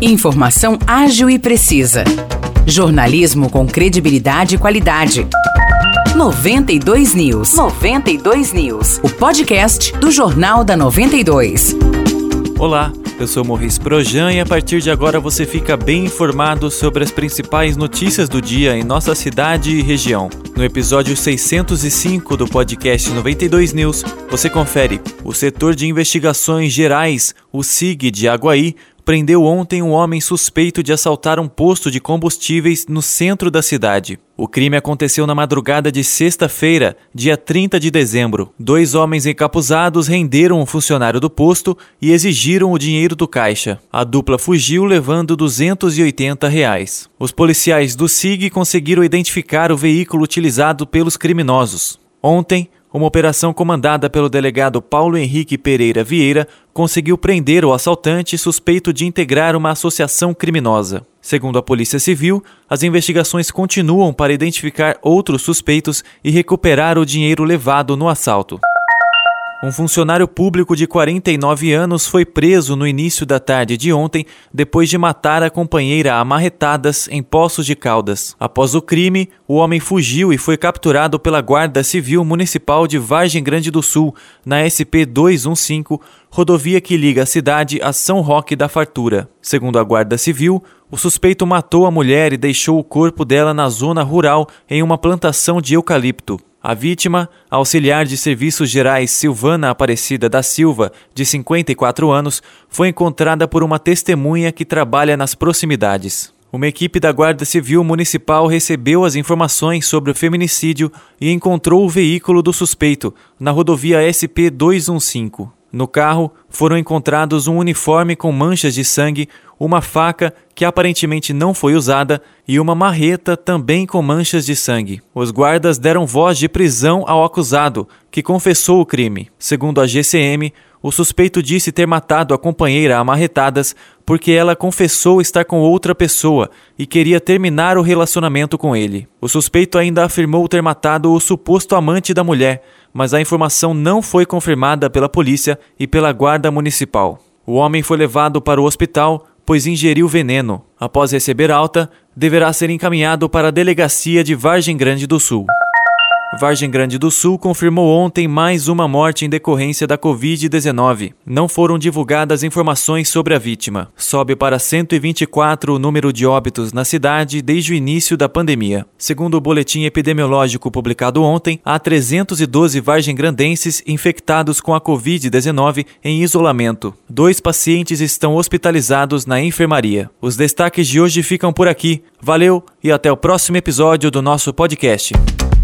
Informação ágil e precisa. Jornalismo com credibilidade e qualidade. 92 News. 92 News. O podcast do Jornal da 92. Olá, eu sou Morris Projan e a partir de agora você fica bem informado sobre as principais notícias do dia em nossa cidade e região. No episódio 605 do podcast 92 News, você confere o setor de investigações gerais, o SIG de Aguaí, prendeu ontem um homem suspeito de assaltar um posto de combustíveis no centro da cidade. O crime aconteceu na madrugada de sexta-feira, dia 30 de dezembro. Dois homens encapuzados renderam um funcionário do posto e exigiram o dinheiro do caixa. A dupla fugiu levando 280 reais. Os policiais do SIG conseguiram identificar o veículo utilizado pelos criminosos. Ontem, uma operação comandada pelo delegado Paulo Henrique Pereira Vieira conseguiu prender o assaltante suspeito de integrar uma associação criminosa. Segundo a Polícia Civil, as investigações continuam para identificar outros suspeitos e recuperar o dinheiro levado no assalto. Um funcionário público de 49 anos foi preso no início da tarde de ontem depois de matar a companheira a marretadas em Poços de Caldas. Após o crime, o homem fugiu e foi capturado pela Guarda Civil Municipal de Vargem Grande do Sul, na SP 215, rodovia que liga a cidade a São Roque da Fartura. Segundo a Guarda Civil, o suspeito matou a mulher e deixou o corpo dela na zona rural em uma plantação de eucalipto. A vítima, auxiliar de serviços gerais Silvana Aparecida da Silva, de 54 anos, foi encontrada por uma testemunha que trabalha nas proximidades. Uma equipe da Guarda Civil Municipal recebeu as informações sobre o feminicídio e encontrou o veículo do suspeito na rodovia SP 215. No carro foram encontrados um uniforme com manchas de sangue, uma faca que aparentemente não foi usada e uma marreta também com manchas de sangue. Os guardas deram voz de prisão ao acusado, que confessou o crime. Segundo a GCM, o suspeito disse ter matado a companheira a marretadas porque ela confessou estar com outra pessoa e queria terminar o relacionamento com ele. O suspeito ainda afirmou ter matado o suposto amante da mulher mas a informação não foi confirmada pela polícia e pela guarda municipal. O homem foi levado para o hospital, pois ingeriu veneno. Após receber alta, deverá ser encaminhado para a delegacia de Vargem Grande do Sul. Vargem Grande do Sul confirmou ontem mais uma morte em decorrência da Covid-19. Não foram divulgadas informações sobre a vítima. Sobe para 124 o número de óbitos na cidade desde o início da pandemia. Segundo o boletim epidemiológico publicado ontem, há 312 vargem-grandenses infectados com a Covid-19 em isolamento. Dois pacientes estão hospitalizados na enfermaria. Os destaques de hoje ficam por aqui. Valeu e até o próximo episódio do nosso podcast.